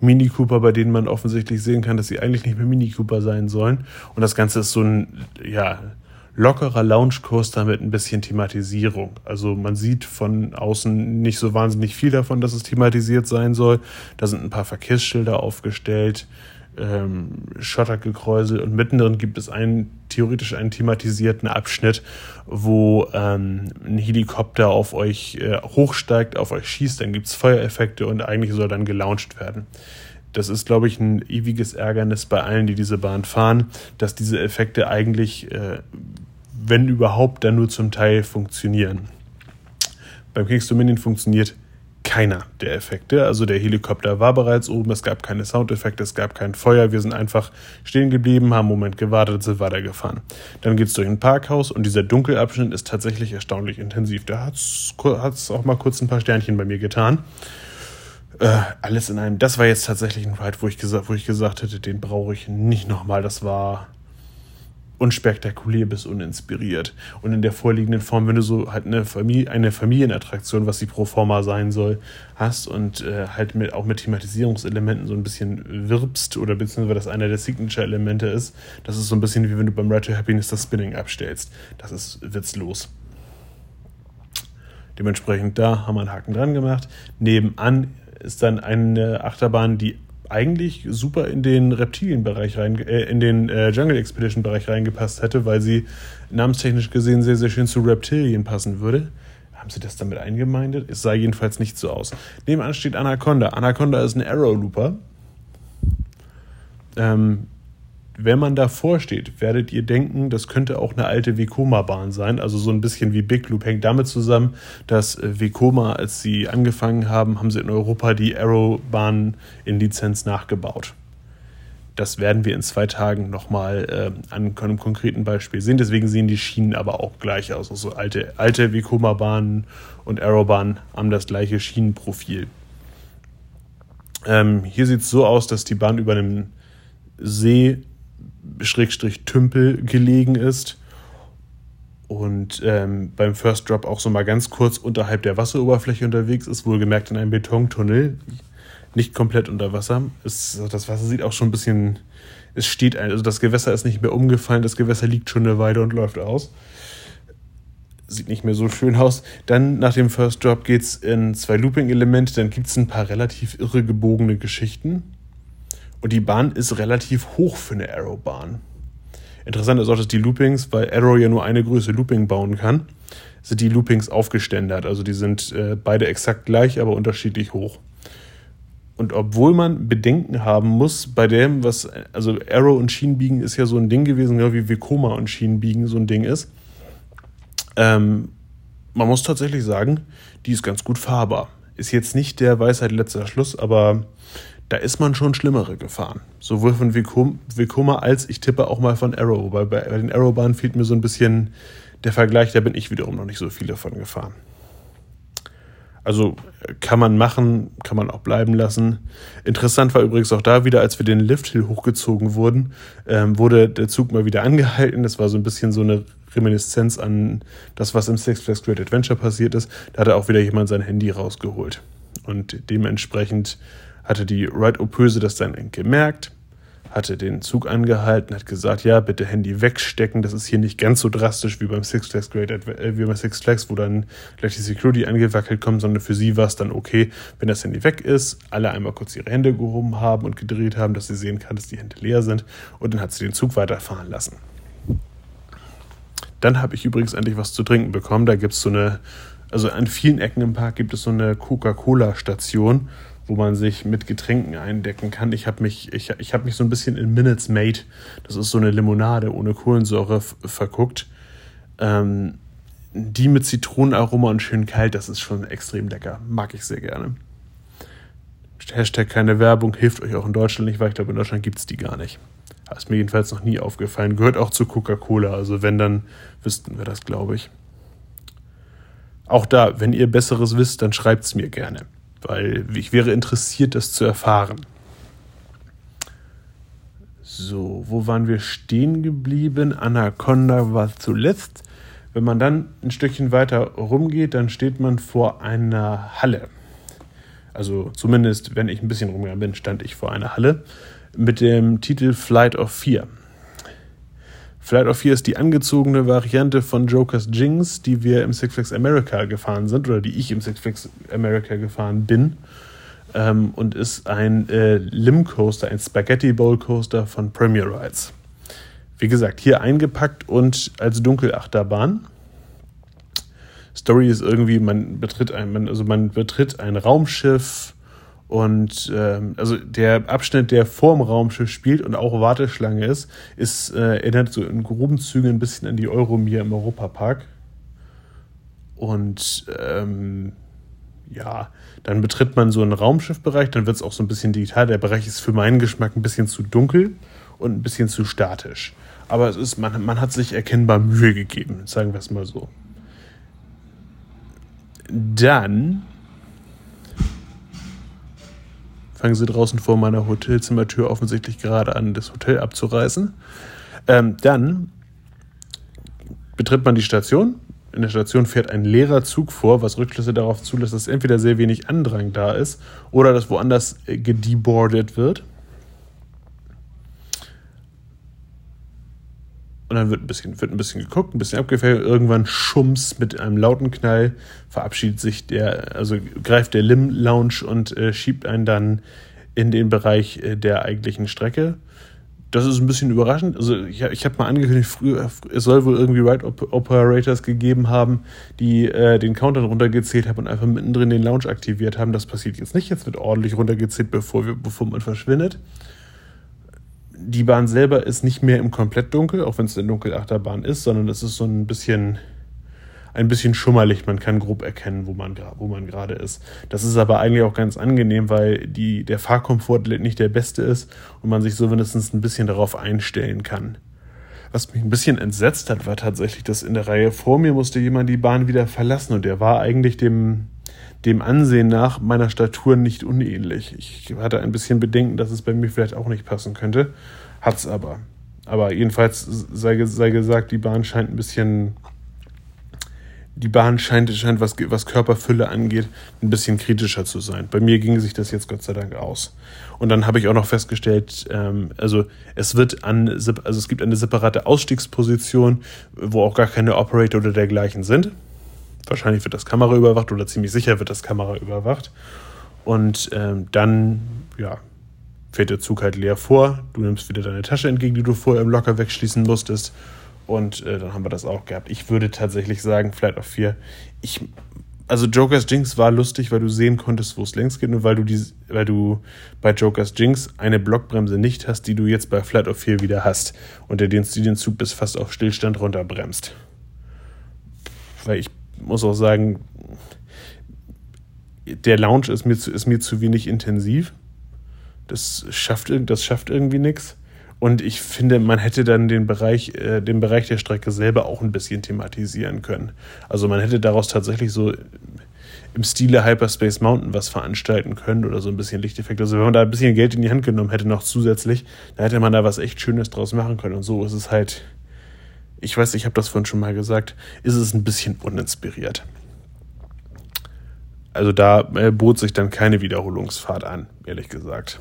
Mini Cooper, bei denen man offensichtlich sehen kann, dass sie eigentlich nicht mehr Mini Cooper sein sollen. Und das Ganze ist so ein, ja, lockerer Lounge Coaster mit ein bisschen Thematisierung. Also man sieht von außen nicht so wahnsinnig viel davon, dass es thematisiert sein soll. Da sind ein paar Verkehrsschilder aufgestellt ähm, Schottergekräusel und mittendrin gibt es einen theoretisch einen thematisierten Abschnitt, wo ähm, ein Helikopter auf euch äh, hochsteigt, auf euch schießt, dann gibt es Feuereffekte und eigentlich soll dann gelauncht werden. Das ist, glaube ich, ein ewiges Ärgernis bei allen, die diese Bahn fahren, dass diese Effekte eigentlich, äh, wenn überhaupt, dann nur zum Teil funktionieren. Beim Kings Dominion funktioniert keiner der Effekte. Also der Helikopter war bereits oben, es gab keine Soundeffekte, es gab kein Feuer. Wir sind einfach stehen geblieben, haben einen Moment gewartet, sind weitergefahren. Dann geht es durch ein Parkhaus und dieser Dunkelabschnitt ist tatsächlich erstaunlich intensiv. Da hat es auch mal kurz ein paar Sternchen bei mir getan. Äh, alles in einem. Das war jetzt tatsächlich ein Ride, wo ich, gesagt, wo ich gesagt hätte, den brauche ich nicht nochmal. Das war unspektakulär bis uninspiriert. Und in der vorliegenden Form, wenn du so halt eine, Familie, eine Familienattraktion, was die Proforma sein soll, hast und äh, halt mit, auch mit Thematisierungselementen so ein bisschen wirbst oder beziehungsweise das einer der Signature-Elemente ist, das ist so ein bisschen wie wenn du beim Ride to Happiness das Spinning abstellst. Das ist witzlos. Dementsprechend da haben wir einen Haken dran gemacht. Nebenan ist dann eine Achterbahn, die eigentlich super in den Reptilienbereich rein, äh, in den äh, Jungle Expedition Bereich reingepasst hätte, weil sie namenstechnisch gesehen sehr, sehr schön zu Reptilien passen würde. Haben sie das damit eingemeindet? Es sah jedenfalls nicht so aus. Nebenan steht Anaconda. Anaconda ist ein Arrow Looper. Ähm, wenn man davor steht, werdet ihr denken, das könnte auch eine alte Vekoma-Bahn sein, also so ein bisschen wie Big Loop. Hängt damit zusammen, dass äh, Vekoma, als sie angefangen haben, haben sie in Europa die Arrow-Bahn in Lizenz nachgebaut. Das werden wir in zwei Tagen nochmal äh, an einem konkreten Beispiel sehen. Deswegen sehen die Schienen aber auch gleich aus. Also alte, alte Vekoma-Bahnen und Arrow-Bahnen haben das gleiche Schienenprofil. Ähm, hier sieht es so aus, dass die Bahn über einem See Schrägstrich Tümpel gelegen ist und ähm, beim First Drop auch so mal ganz kurz unterhalb der Wasseroberfläche unterwegs ist, wohlgemerkt in einem Betontunnel, nicht komplett unter Wasser. Es, das Wasser sieht auch schon ein bisschen, es steht, also das Gewässer ist nicht mehr umgefallen, das Gewässer liegt schon eine Weile und läuft aus. Sieht nicht mehr so schön aus. Dann nach dem First Drop geht es in zwei Looping-Elemente, dann gibt es ein paar relativ irre gebogene Geschichten und die Bahn ist relativ hoch für eine Arrow-Bahn. Interessant ist auch, dass die Loopings, weil Arrow ja nur eine Größe Looping bauen kann, sind die Loopings aufgeständert. Also die sind äh, beide exakt gleich, aber unterschiedlich hoch. Und obwohl man Bedenken haben muss bei dem, was, also Arrow und Schienenbiegen ist ja so ein Ding gewesen, genau wie Vekoma und Schienenbiegen so ein Ding ist. Ähm, man muss tatsächlich sagen, die ist ganz gut fahrbar. ist jetzt nicht der Weisheit letzter Schluss, aber da ist man schon schlimmere gefahren. Sowohl von Vekoma als ich tippe auch mal von Arrow, weil bei, bei den Arrow-Bahnen fehlt mir so ein bisschen der Vergleich, da bin ich wiederum noch nicht so viele von gefahren. Also kann man machen, kann man auch bleiben lassen. Interessant war übrigens auch da wieder, als wir den Lifthill hochgezogen wurden, ähm, wurde der Zug mal wieder angehalten. Das war so ein bisschen so eine Reminiszenz an das, was im Six Flags Great Adventure passiert ist. Da hatte auch wieder jemand sein Handy rausgeholt. Und dementsprechend hatte die Ride-Opöse das dann gemerkt hatte den Zug angehalten, hat gesagt, ja, bitte Handy wegstecken. Das ist hier nicht ganz so drastisch wie beim Six Flags Great äh, wie beim Six Flags, wo dann gleich die Security angewackelt kommt, sondern für sie war es dann okay, wenn das Handy weg ist, alle einmal kurz ihre Hände gehoben haben und gedreht haben, dass sie sehen kann, dass die Hände leer sind und dann hat sie den Zug weiterfahren lassen. Dann habe ich übrigens endlich was zu trinken bekommen. Da gibt es so eine, also an vielen Ecken im Park gibt es so eine Coca-Cola-Station wo man sich mit Getränken eindecken kann. Ich habe mich, ich, ich hab mich so ein bisschen in Minutes Made, das ist so eine Limonade ohne Kohlensäure, verguckt. Ähm, die mit Zitronenaroma und schön kalt, das ist schon extrem lecker. Mag ich sehr gerne. Hashtag keine Werbung hilft euch auch in Deutschland nicht, weil ich glaube, in Deutschland gibt es die gar nicht. Ist mir jedenfalls noch nie aufgefallen. Gehört auch zu Coca-Cola. Also wenn, dann wüssten wir das, glaube ich. Auch da, wenn ihr Besseres wisst, dann schreibt es mir gerne weil ich wäre interessiert, das zu erfahren. So, wo waren wir stehen geblieben? Anaconda war zuletzt. Wenn man dann ein Stückchen weiter rumgeht, dann steht man vor einer Halle. Also zumindest, wenn ich ein bisschen rumgegangen bin, stand ich vor einer Halle mit dem Titel Flight of Fear. Flight of Fear ist die angezogene Variante von Jokers Jinx, die wir im Six Flags America gefahren sind oder die ich im Six Flags America gefahren bin. Ähm, und ist ein äh, Lim Coaster, ein Spaghetti Bowl Coaster von Premier Rides. Wie gesagt, hier eingepackt und als Dunkelachterbahn. Story ist irgendwie, man betritt ein, also man betritt ein Raumschiff, und ähm, also der Abschnitt, der vorm Raumschiff spielt und auch Warteschlange ist, ist äh, erinnert so in groben Zügen ein bisschen an die Euromir im Europapark. Und ähm, ja, dann betritt man so einen Raumschiffbereich, dann wird es auch so ein bisschen digital. Der Bereich ist für meinen Geschmack ein bisschen zu dunkel und ein bisschen zu statisch. Aber es ist, man, man hat sich erkennbar Mühe gegeben, sagen wir es mal so. Dann fangen sie draußen vor meiner Hotelzimmertür offensichtlich gerade an, das Hotel abzureißen. Ähm, dann betritt man die Station. In der Station fährt ein leerer Zug vor, was Rückschlüsse darauf zulässt, dass entweder sehr wenig Andrang da ist oder dass woanders gedeboardet wird. Und dann wird ein bisschen, wird ein bisschen geguckt, ein bisschen abgefällt. Irgendwann schumms mit einem lauten Knall verabschiedet sich der, also greift der Lim Lounge und äh, schiebt einen dann in den Bereich äh, der eigentlichen Strecke. Das ist ein bisschen überraschend. Also ich, ich habe mal angekündigt, früher, es soll wohl irgendwie Ride Operators gegeben haben, die äh, den Countdown runtergezählt haben und einfach mittendrin den Lounge aktiviert haben. Das passiert jetzt nicht. Jetzt wird ordentlich runtergezählt, bevor, wir, bevor man verschwindet die Bahn selber ist nicht mehr im komplett dunkel, auch wenn es eine Dunkelachterbahn ist, sondern es ist so ein bisschen ein bisschen schummerlich. Man kann grob erkennen, wo man, wo man gerade ist. Das ist aber eigentlich auch ganz angenehm, weil die, der Fahrkomfort nicht der beste ist und man sich so wenigstens ein bisschen darauf einstellen kann. Was mich ein bisschen entsetzt hat, war tatsächlich, dass in der Reihe vor mir musste jemand die Bahn wieder verlassen und der war eigentlich dem, dem Ansehen nach meiner Statur nicht unähnlich. Ich hatte ein bisschen Bedenken, dass es bei mir vielleicht auch nicht passen könnte. Hat's aber. Aber jedenfalls sei, sei gesagt, die Bahn scheint ein bisschen. Die Bahn scheint, scheint was, was Körperfülle angeht, ein bisschen kritischer zu sein. Bei mir ging sich das jetzt Gott sei Dank aus. Und dann habe ich auch noch festgestellt, ähm, also es wird an, also es gibt eine separate Ausstiegsposition, wo auch gar keine Operator oder dergleichen sind. Wahrscheinlich wird das Kamera überwacht oder ziemlich sicher wird das Kamera überwacht. Und ähm, dann, ja, fährt der Zug halt leer vor. Du nimmst wieder deine Tasche entgegen, die du vorher im Locker wegschließen musstest. Und äh, dann haben wir das auch gehabt. Ich würde tatsächlich sagen, Flight of 4. Ich, also Jokers Jinx war lustig, weil du sehen konntest, wo es längs geht und weil du, die, weil du bei Jokers Jinx eine Blockbremse nicht hast, die du jetzt bei Flight of 4 wieder hast. Und der den, den Zug bis fast auf Stillstand runterbremst. Weil ich muss auch sagen, der Lounge ist mir zu, ist mir zu wenig intensiv. Das schafft, das schafft irgendwie nichts. Und ich finde, man hätte dann den Bereich, äh, den Bereich der Strecke selber auch ein bisschen thematisieren können. Also man hätte daraus tatsächlich so im Stile Hyperspace Mountain was veranstalten können oder so ein bisschen Lichteffekt. Also wenn man da ein bisschen Geld in die Hand genommen hätte, noch zusätzlich, dann hätte man da was echt Schönes draus machen können. Und so ist es halt, ich weiß, ich habe das vorhin schon mal gesagt, ist es ein bisschen uninspiriert. Also da äh, bot sich dann keine Wiederholungsfahrt an, ehrlich gesagt.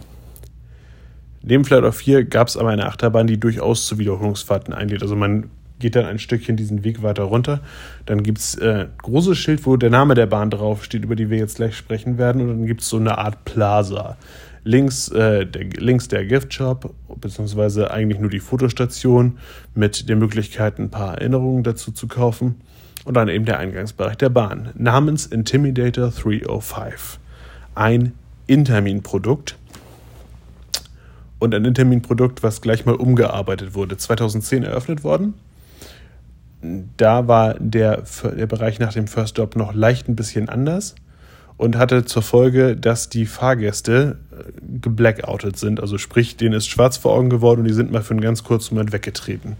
Neben Flight of 4 gab es aber eine Achterbahn, die durchaus zu Wiederholungsfahrten einlädt. Also man geht dann ein Stückchen diesen Weg weiter runter. Dann gibt es äh, großes Schild, wo der Name der Bahn draufsteht, über die wir jetzt gleich sprechen werden. Und dann gibt es so eine Art Plaza. Links, äh, der, links der Gift Shop, beziehungsweise eigentlich nur die Fotostation mit der Möglichkeit, ein paar Erinnerungen dazu zu kaufen. Und dann eben der Eingangsbereich der Bahn. Namens Intimidator 305. Ein Intermin-Produkt und ein Intermin-Produkt, was gleich mal umgearbeitet wurde. 2010 eröffnet worden. Da war der, der Bereich nach dem First Stop noch leicht ein bisschen anders und hatte zur Folge, dass die Fahrgäste äh, geblackoutet sind. Also sprich, denen ist schwarz vor Augen geworden und die sind mal für einen ganz kurzen Moment weggetreten.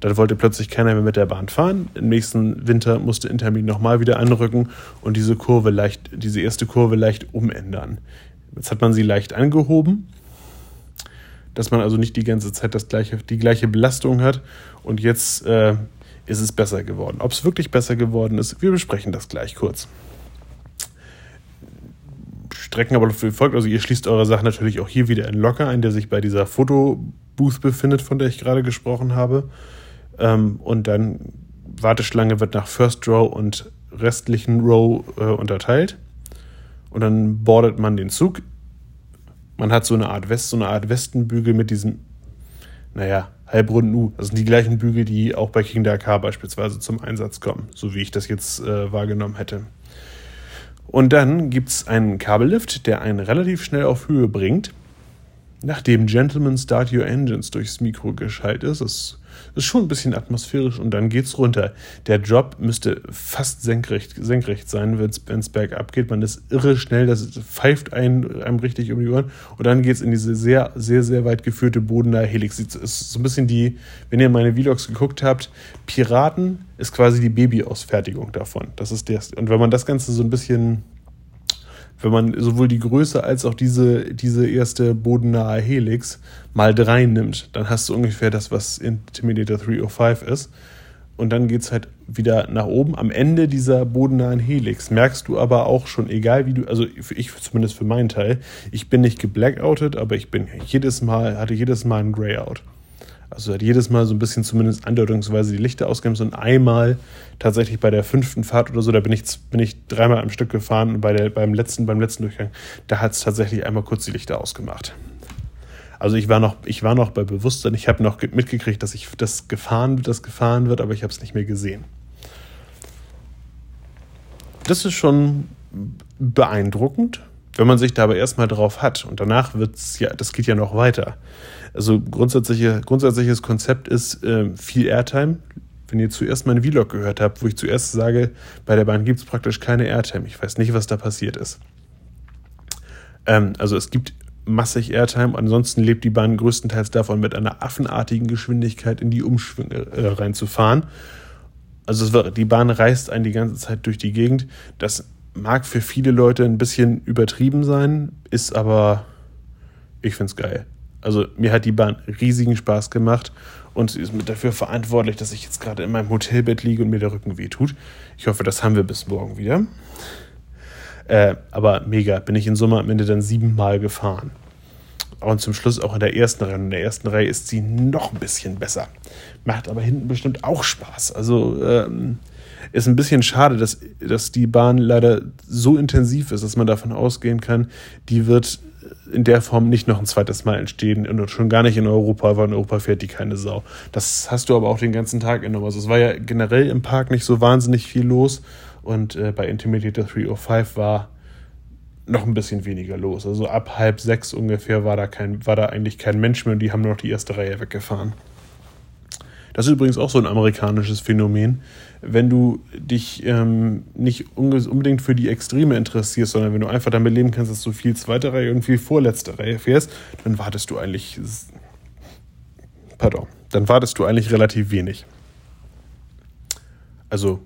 Dann wollte plötzlich keiner mehr mit der Bahn fahren. Im nächsten Winter musste Intermin nochmal wieder anrücken und diese Kurve leicht, diese erste Kurve leicht umändern. Jetzt hat man sie leicht angehoben dass man also nicht die ganze Zeit das gleiche, die gleiche Belastung hat. Und jetzt äh, ist es besser geworden. Ob es wirklich besser geworden ist, wir besprechen das gleich kurz. Strecken aber für folgt, also ihr schließt eure Sachen natürlich auch hier wieder in Locker ein, der sich bei dieser Fotobooth befindet, von der ich gerade gesprochen habe. Ähm, und dann Warteschlange wird nach First Row und restlichen Row äh, unterteilt. Und dann bordet man den Zug man hat so eine Art West, so eine Art Westenbügel mit diesem, naja, halbrunden U. Das sind die gleichen Bügel, die auch bei King Dakar beispielsweise zum Einsatz kommen, so wie ich das jetzt äh, wahrgenommen hätte. Und dann gibt es einen Kabellift, der einen relativ schnell auf Höhe bringt. Nachdem Gentleman Start Your Engines durchs Mikro geschaltet ist, das ist schon ein bisschen atmosphärisch und dann geht's runter. Der Drop müsste fast senkrecht, senkrecht sein, wenn es bergab geht. Man ist irre schnell, das pfeift einem, einem richtig um die Ohren und dann geht's in diese sehr, sehr, sehr weit geführte bodenahe Helix. Das ist so ein bisschen die, wenn ihr meine Vlogs geguckt habt, Piraten ist quasi die Babyausfertigung davon. Das ist der. Und wenn man das Ganze so ein bisschen wenn man sowohl die Größe als auch diese, diese erste bodennahe Helix mal drei nimmt, dann hast du ungefähr das, was Intimidator 305 ist. Und dann geht es halt wieder nach oben. Am Ende dieser bodennahen Helix merkst du aber auch schon, egal wie du, also ich zumindest für meinen Teil, ich bin nicht geblackoutet, aber ich bin jedes Mal, hatte jedes Mal ein Grayout. Also hat jedes Mal so ein bisschen zumindest andeutungsweise die Lichter ausgemacht und einmal tatsächlich bei der fünften Fahrt oder so, da bin ich, bin ich dreimal am Stück gefahren und bei der, beim, letzten, beim letzten Durchgang, da hat es tatsächlich einmal kurz die Lichter ausgemacht. Also ich war noch, ich war noch bei Bewusstsein, ich habe noch mitgekriegt, dass ich das gefahren das gefahren wird, aber ich habe es nicht mehr gesehen. Das ist schon beeindruckend, wenn man sich da aber erstmal drauf hat und danach wird es ja, das geht ja noch weiter. Also grundsätzliche, grundsätzliches Konzept ist äh, viel Airtime. Wenn ihr zuerst meinen Vlog gehört habt, wo ich zuerst sage, bei der Bahn gibt es praktisch keine Airtime. Ich weiß nicht, was da passiert ist. Ähm, also es gibt massig Airtime, ansonsten lebt die Bahn größtenteils davon, mit einer affenartigen Geschwindigkeit in die Umschwünge äh, reinzufahren. Also wird, die Bahn reist einen die ganze Zeit durch die Gegend. Das mag für viele Leute ein bisschen übertrieben sein, ist aber, ich finde es geil. Also mir hat die Bahn riesigen Spaß gemacht und sie ist mit dafür verantwortlich, dass ich jetzt gerade in meinem Hotelbett liege und mir der Rücken wehtut. Ich hoffe, das haben wir bis morgen wieder. Äh, aber mega, bin ich in Summe am Ende dann siebenmal gefahren. Und zum Schluss auch in der ersten Reihe. In der ersten Reihe ist sie noch ein bisschen besser. Macht aber hinten bestimmt auch Spaß. Also ähm, ist ein bisschen schade, dass, dass die Bahn leider so intensiv ist, dass man davon ausgehen kann, die wird in der Form nicht noch ein zweites Mal entstehen und schon gar nicht in Europa, weil in Europa fährt die keine Sau. Das hast du aber auch den ganzen Tag genommen. Also es war ja generell im Park nicht so wahnsinnig viel los und äh, bei Intimidator 305 war noch ein bisschen weniger los. Also ab halb sechs ungefähr war da, kein, war da eigentlich kein Mensch mehr und die haben noch die erste Reihe weggefahren. Das ist übrigens auch so ein amerikanisches Phänomen. Wenn du dich ähm, nicht unbedingt für die Extreme interessierst, sondern wenn du einfach damit leben kannst, dass du viel zweite Reihe und viel vorletzte Reihe fährst, dann wartest du eigentlich. Pardon. Dann wartest du eigentlich relativ wenig. Also,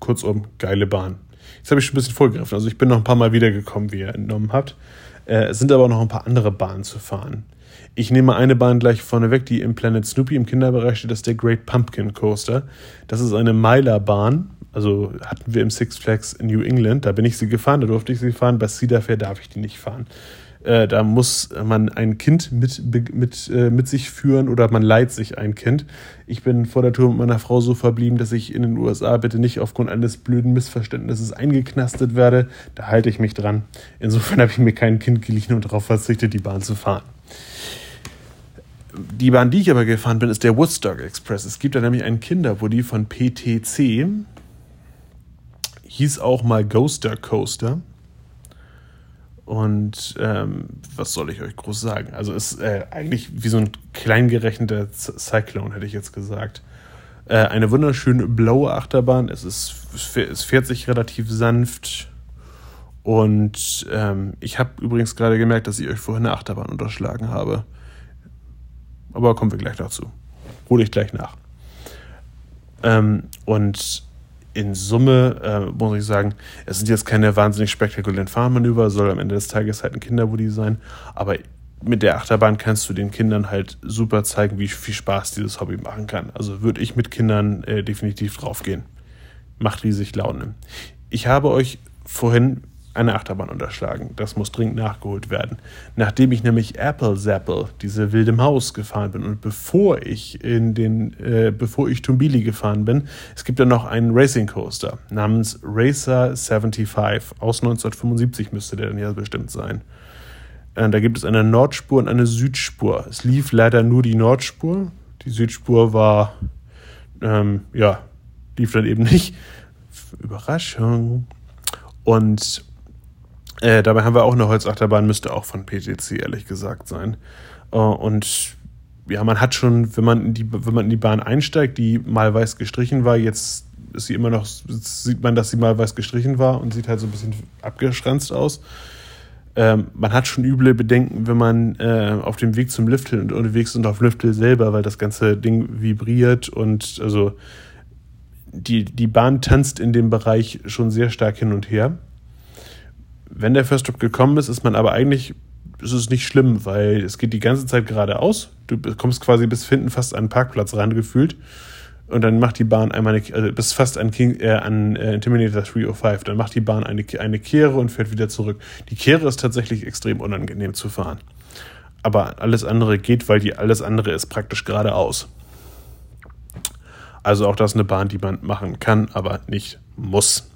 kurzum, geile Bahn. Jetzt habe ich schon ein bisschen vorgegriffen. Also, ich bin noch ein paar Mal wiedergekommen, wie ihr entnommen habt. Äh, es sind aber noch ein paar andere Bahnen zu fahren. Ich nehme eine Bahn gleich vorneweg, die im Planet Snoopy im Kinderbereich steht, das ist der Great Pumpkin Coaster. Das ist eine Meilerbahn, also hatten wir im Six Flags in New England, da bin ich sie gefahren, da durfte ich sie fahren, bei Cedar Fair darf ich die nicht fahren. Äh, da muss man ein Kind mit, mit, äh, mit sich führen oder man leiht sich ein Kind. Ich bin vor der Tour mit meiner Frau so verblieben, dass ich in den USA bitte nicht aufgrund eines blöden Missverständnisses eingeknastet werde. Da halte ich mich dran. Insofern habe ich mir kein Kind geliehen und darauf verzichtet, die Bahn zu fahren. Die Bahn, die ich aber gefahren bin, ist der Woodstock Express. Es gibt da nämlich einen Kinderbuddy von PTC. Hieß auch mal Ghoster Coaster. Und ähm, was soll ich euch groß sagen? Also ist äh, eigentlich wie so ein kleingerechneter Cyclone, hätte ich jetzt gesagt. Äh, eine wunderschöne blaue Achterbahn. Es, ist, es fährt sich relativ sanft. Und ähm, ich habe übrigens gerade gemerkt, dass ich euch vorhin eine Achterbahn unterschlagen habe. Aber kommen wir gleich dazu. Hole ich gleich nach. Ähm, und in Summe äh, muss ich sagen, es sind jetzt keine wahnsinnig spektakulären Fahrmanöver, soll am Ende des Tages halt ein Kinderwoody sein, aber mit der Achterbahn kannst du den Kindern halt super zeigen, wie viel Spaß dieses Hobby machen kann. Also würde ich mit Kindern äh, definitiv draufgehen. Macht riesig Laune. Ich habe euch vorhin eine Achterbahn unterschlagen. Das muss dringend nachgeholt werden. Nachdem ich nämlich Apple Zapple, diese wilde Maus, gefahren bin und bevor ich in den, äh, bevor ich Tumbili gefahren bin, es gibt ja noch einen Racing Coaster namens Racer 75. Aus 1975 müsste der dann ja bestimmt sein. Äh, da gibt es eine Nordspur und eine Südspur. Es lief leider nur die Nordspur. Die Südspur war, ähm, ja, lief dann eben nicht. Überraschung. Und äh, dabei haben wir auch eine Holzachterbahn, müsste auch von PTC ehrlich gesagt sein. Äh, und ja, man hat schon, wenn man, in die, wenn man in die Bahn einsteigt, die mal weiß gestrichen war, jetzt ist sie immer noch, sieht man, dass sie mal weiß gestrichen war und sieht halt so ein bisschen abgeschranzt aus. Ähm, man hat schon üble Bedenken, wenn man äh, auf dem Weg zum Lifthill und unterwegs und auf Lifthill selber, weil das ganze Ding vibriert und also die, die Bahn tanzt in dem Bereich schon sehr stark hin und her wenn der First Stop gekommen ist, ist man aber eigentlich, ist es nicht schlimm, weil es geht die ganze Zeit geradeaus. Du kommst quasi bis hinten fast an den Parkplatz rangefühlt. Und dann macht die Bahn einmal eine, also bis fast an, King, äh, an äh, Intimidator 305. Dann macht die Bahn eine, eine Kehre und fährt wieder zurück. Die Kehre ist tatsächlich extrem unangenehm zu fahren. Aber alles andere geht, weil die alles andere ist praktisch geradeaus. Also auch das eine Bahn, die man machen kann, aber nicht muss.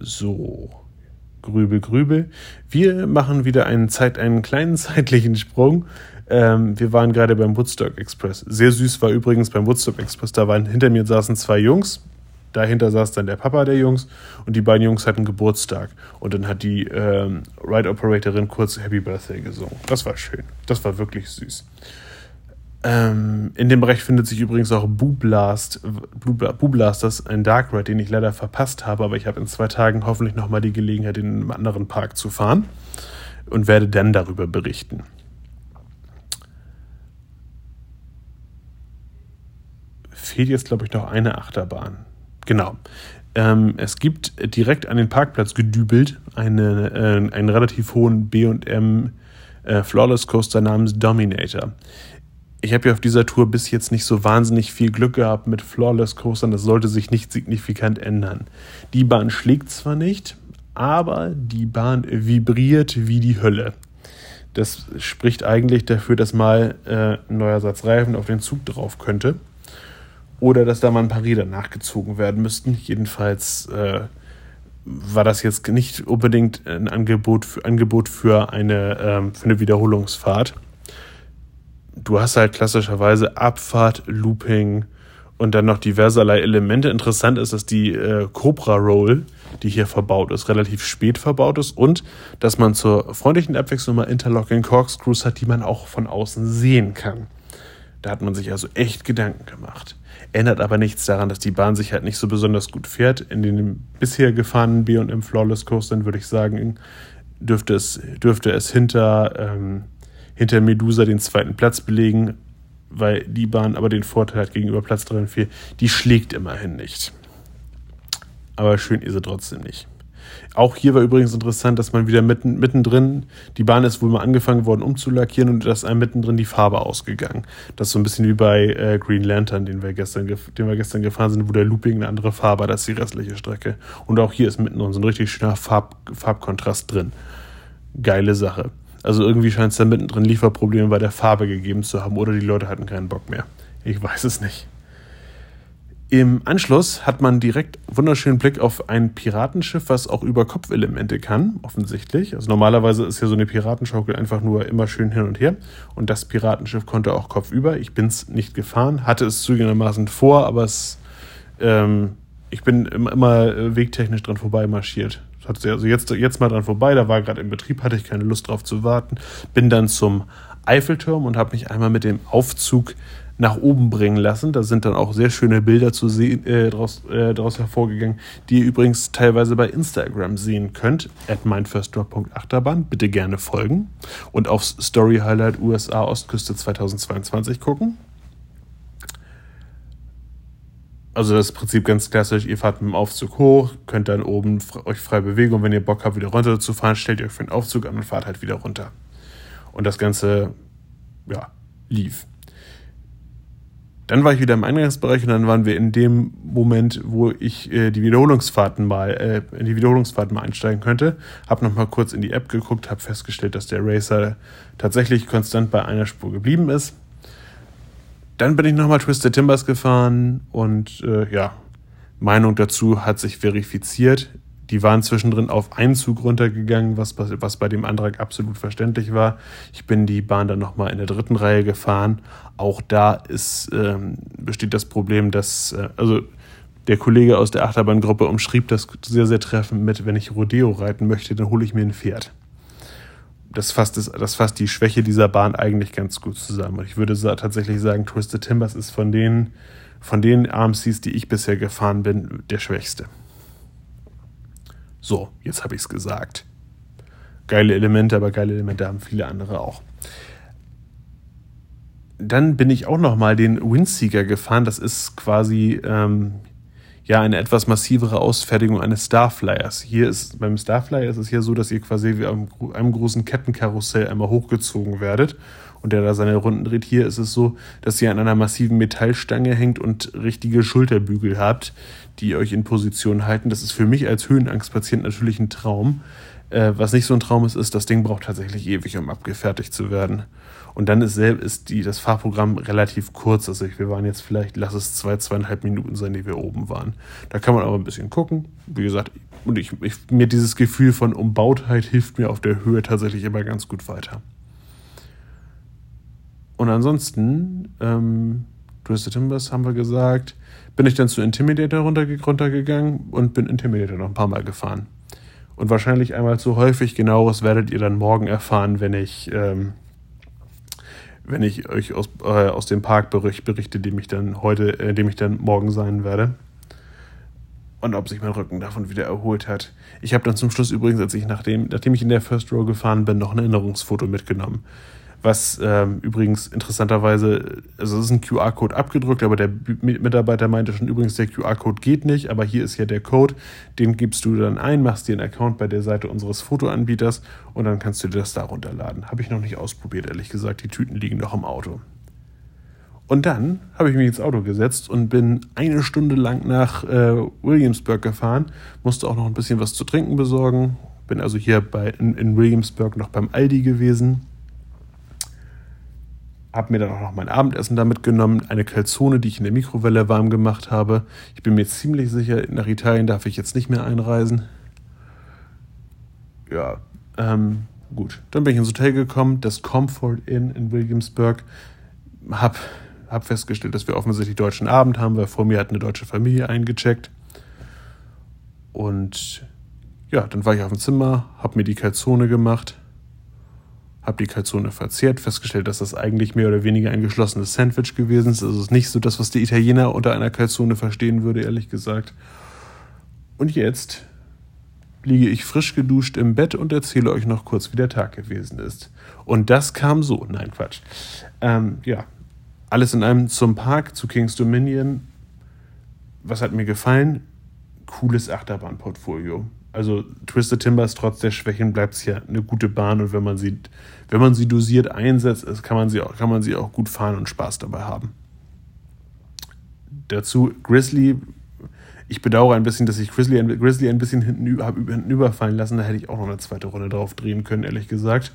So, Grübel, Grübel. Wir machen wieder einen, Zeit, einen kleinen zeitlichen Sprung. Ähm, wir waren gerade beim Woodstock Express. Sehr süß war übrigens beim Woodstock Express, da waren hinter mir saßen zwei Jungs. Dahinter saß dann der Papa der Jungs und die beiden Jungs hatten Geburtstag. Und dann hat die ähm, Ride Operatorin kurz Happy Birthday gesungen. Das war schön. Das war wirklich süß. Ähm, in dem Bereich findet sich übrigens auch Booblast, Booblast, das ist ein Dark Ride, den ich leider verpasst habe, aber ich habe in zwei Tagen hoffentlich nochmal die Gelegenheit, in einem anderen Park zu fahren und werde dann darüber berichten. Fehlt jetzt, glaube ich, noch eine Achterbahn. Genau. Ähm, es gibt direkt an den Parkplatz gedübelt eine, äh, einen relativ hohen BM äh, Flawless Coaster namens Dominator ich habe ja auf dieser Tour bis jetzt nicht so wahnsinnig viel Glück gehabt mit Flawless Coastern. Das sollte sich nicht signifikant ändern. Die Bahn schlägt zwar nicht, aber die Bahn vibriert wie die Hölle. Das spricht eigentlich dafür, dass mal äh, ein neuer Satz Reifen auf den Zug drauf könnte. Oder dass da mal ein paar Räder nachgezogen werden müssten. Jedenfalls äh, war das jetzt nicht unbedingt ein Angebot für, Angebot für, eine, ähm, für eine Wiederholungsfahrt du hast halt klassischerweise Abfahrt, Looping und dann noch diverserlei Elemente. Interessant ist, dass die äh, Cobra Roll die hier verbaut ist, relativ spät verbaut ist und dass man zur freundlichen Abwechslung mal Interlocking Corkscrews hat, die man auch von außen sehen kann. Da hat man sich also echt Gedanken gemacht. Ändert aber nichts daran, dass die Bahn sich halt nicht so besonders gut fährt. In den bisher gefahrenen B&M Flawless Coastern würde ich sagen, dürfte es, dürfte es hinter, ähm, hinter Medusa den zweiten Platz belegen, weil die Bahn aber den Vorteil hat gegenüber Platz 3 und 4, die schlägt immerhin nicht. Aber schön ist sie trotzdem nicht. Auch hier war übrigens interessant, dass man wieder mitten, mittendrin, die Bahn ist wohl mal angefangen worden umzulackieren und da ist einem mittendrin die Farbe ausgegangen. Das ist so ein bisschen wie bei äh, Green Lantern, den wir, gestern den wir gestern gefahren sind, wo der Looping eine andere Farbe hat als die restliche Strecke. Und auch hier ist mittendrin so ein richtig schöner Farb, Farbkontrast drin. Geile Sache. Also irgendwie scheint es da mittendrin Lieferprobleme bei der Farbe gegeben zu haben oder die Leute hatten keinen Bock mehr. Ich weiß es nicht. Im Anschluss hat man direkt wunderschönen Blick auf ein Piratenschiff, was auch über Kopfelemente kann, offensichtlich. Also normalerweise ist ja so eine Piratenschaukel einfach nur immer schön hin und her. Und das Piratenschiff konnte auch kopfüber. Ich bin es nicht gefahren, hatte es zugegebenermaßen vor, aber es, ähm, ich bin immer, äh, wegtechnisch dran vorbei marschiert. Also jetzt, jetzt mal dran vorbei, da war gerade im Betrieb, hatte ich keine Lust drauf zu warten. Bin dann zum Eiffelturm und habe mich einmal mit dem Aufzug nach oben bringen lassen. Da sind dann auch sehr schöne Bilder zu sehen, äh, daraus, äh, daraus hervorgegangen, die ihr übrigens teilweise bei Instagram sehen könnt, at mindfirstdrop.achterbahn. Bitte gerne folgen und aufs Story Highlight USA Ostküste 2022 gucken. Also das Prinzip ganz klassisch, ihr fahrt mit dem Aufzug hoch, könnt dann oben euch frei bewegen und wenn ihr Bock habt, wieder runter zu fahren, stellt ihr euch für den Aufzug an und fahrt halt wieder runter. Und das Ganze, ja, lief. Dann war ich wieder im Eingangsbereich und dann waren wir in dem Moment, wo ich äh, die Wiederholungsfahrten mal, äh, in die Wiederholungsfahrten mal einsteigen könnte. Hab noch mal kurz in die App geguckt, habe festgestellt, dass der Racer tatsächlich konstant bei einer Spur geblieben ist. Dann bin ich nochmal Twisted Timbers gefahren und äh, ja, Meinung dazu hat sich verifiziert. Die waren zwischendrin auf einen Zug runtergegangen, was, was bei dem Antrag absolut verständlich war. Ich bin die Bahn dann nochmal in der dritten Reihe gefahren. Auch da ist, ähm, besteht das Problem, dass, äh, also der Kollege aus der Achterbahngruppe umschrieb das sehr, sehr treffend mit, wenn ich Rodeo reiten möchte, dann hole ich mir ein Pferd. Das fasst, das, das fasst die Schwäche dieser Bahn eigentlich ganz gut zusammen. Und ich würde tatsächlich sagen, Twisted Timbers ist von den, von den AMCs, die ich bisher gefahren bin, der schwächste. So, jetzt habe ich es gesagt. Geile Elemente, aber geile Elemente haben viele andere auch. Dann bin ich auch noch mal den Windseeker gefahren. Das ist quasi ähm, ja eine etwas massivere Ausfertigung eines Starflyers. Hier ist beim Starflyer ist es ja so, dass ihr quasi wie einem, einem großen Kettenkarussell einmal hochgezogen werdet und der da seine Runden dreht. Hier ist es so, dass ihr an einer massiven Metallstange hängt und richtige Schulterbügel habt, die euch in Position halten. Das ist für mich als Höhenangstpatient natürlich ein Traum. Äh, was nicht so ein Traum ist, ist, das Ding braucht tatsächlich ewig, um abgefertigt zu werden. Und dann ist, ist die, das Fahrprogramm relativ kurz. Also wir waren jetzt vielleicht, lass es zwei, zweieinhalb Minuten sein, die wir oben waren. Da kann man aber ein bisschen gucken. Wie gesagt, und ich, ich, mir dieses Gefühl von Umbautheit hilft mir auf der Höhe tatsächlich immer ganz gut weiter. Und ansonsten, ähm, Twisted Timbers haben wir gesagt, bin ich dann zu Intimidator runterge runtergegangen und bin Intimidator noch ein paar Mal gefahren. Und wahrscheinlich einmal zu häufig, genaueres werdet ihr dann morgen erfahren, wenn ich, ähm, wenn ich euch aus, äh, aus dem Park bericht, berichte, dem ich dann heute, äh, dem ich dann morgen sein werde. Und ob sich mein Rücken davon wieder erholt hat. Ich habe dann zum Schluss übrigens, als ich nachdem, nachdem ich in der First Row gefahren bin, noch ein Erinnerungsfoto mitgenommen was ähm, übrigens interessanterweise, also es ist ein QR-Code abgedrückt, aber der Mitarbeiter meinte schon übrigens, der QR-Code geht nicht, aber hier ist ja der Code, den gibst du dann ein, machst dir einen Account bei der Seite unseres Fotoanbieters und dann kannst du dir das da runterladen. Habe ich noch nicht ausprobiert, ehrlich gesagt, die Tüten liegen noch im Auto. Und dann habe ich mich ins Auto gesetzt und bin eine Stunde lang nach äh, Williamsburg gefahren, musste auch noch ein bisschen was zu trinken besorgen, bin also hier bei, in, in Williamsburg noch beim Aldi gewesen habe mir dann auch noch mein Abendessen da mitgenommen, eine Calzone, die ich in der Mikrowelle warm gemacht habe. Ich bin mir ziemlich sicher, nach Italien darf ich jetzt nicht mehr einreisen. Ja, ähm, gut. Dann bin ich ins Hotel gekommen, das Comfort Inn in Williamsburg. Hab, hab festgestellt, dass wir offensichtlich deutschen Abend haben, weil vor mir hat eine deutsche Familie eingecheckt. Und ja, dann war ich auf dem Zimmer, habe mir die Calzone gemacht, habe die Calzone verzehrt, festgestellt, dass das eigentlich mehr oder weniger ein geschlossenes Sandwich gewesen ist. Also es ist nicht so das, was die Italiener unter einer Calzone verstehen würde, ehrlich gesagt. Und jetzt liege ich frisch geduscht im Bett und erzähle euch noch kurz, wie der Tag gewesen ist. Und das kam so. Nein, Quatsch. Ähm, ja, alles in einem zum Park, zu King's Dominion. Was hat mir gefallen? Cooles Achterbahnportfolio. Also Twisted Timbers, trotz der Schwächen, bleibt es ja eine gute Bahn und wenn man sie, wenn man sie dosiert einsetzt, kann man sie auch, kann man sie auch gut fahren und Spaß dabei haben. Dazu Grizzly ich bedauere ein bisschen, dass ich Grizzly, Grizzly ein bisschen hinten, habe hinten überfallen lassen. Da hätte ich auch noch eine zweite Runde drauf drehen können, ehrlich gesagt.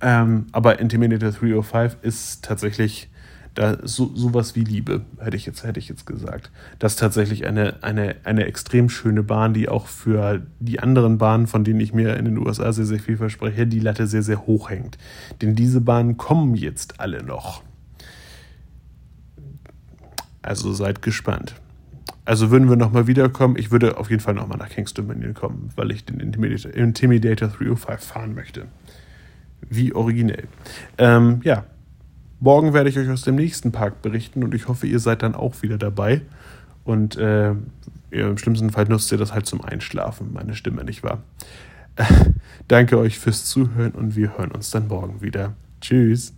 Ähm, aber Intimidator 305 ist tatsächlich da so, sowas wie Liebe, hätte ich jetzt, hätte ich jetzt gesagt. Das ist tatsächlich eine, eine, eine extrem schöne Bahn, die auch für die anderen Bahnen, von denen ich mir in den USA sehr, sehr viel verspreche, die Latte sehr, sehr hoch hängt. Denn diese Bahnen kommen jetzt alle noch. Also seid gespannt. Also würden wir nochmal wiederkommen, ich würde auf jeden Fall nochmal nach King's Dominion kommen, weil ich den Intimidator, Intimidator 305 fahren möchte. Wie originell. Ähm, ja, morgen werde ich euch aus dem nächsten Park berichten und ich hoffe, ihr seid dann auch wieder dabei. Und äh, im schlimmsten Fall nutzt ihr das halt zum Einschlafen, meine Stimme, nicht wahr? Danke euch fürs Zuhören und wir hören uns dann morgen wieder. Tschüss.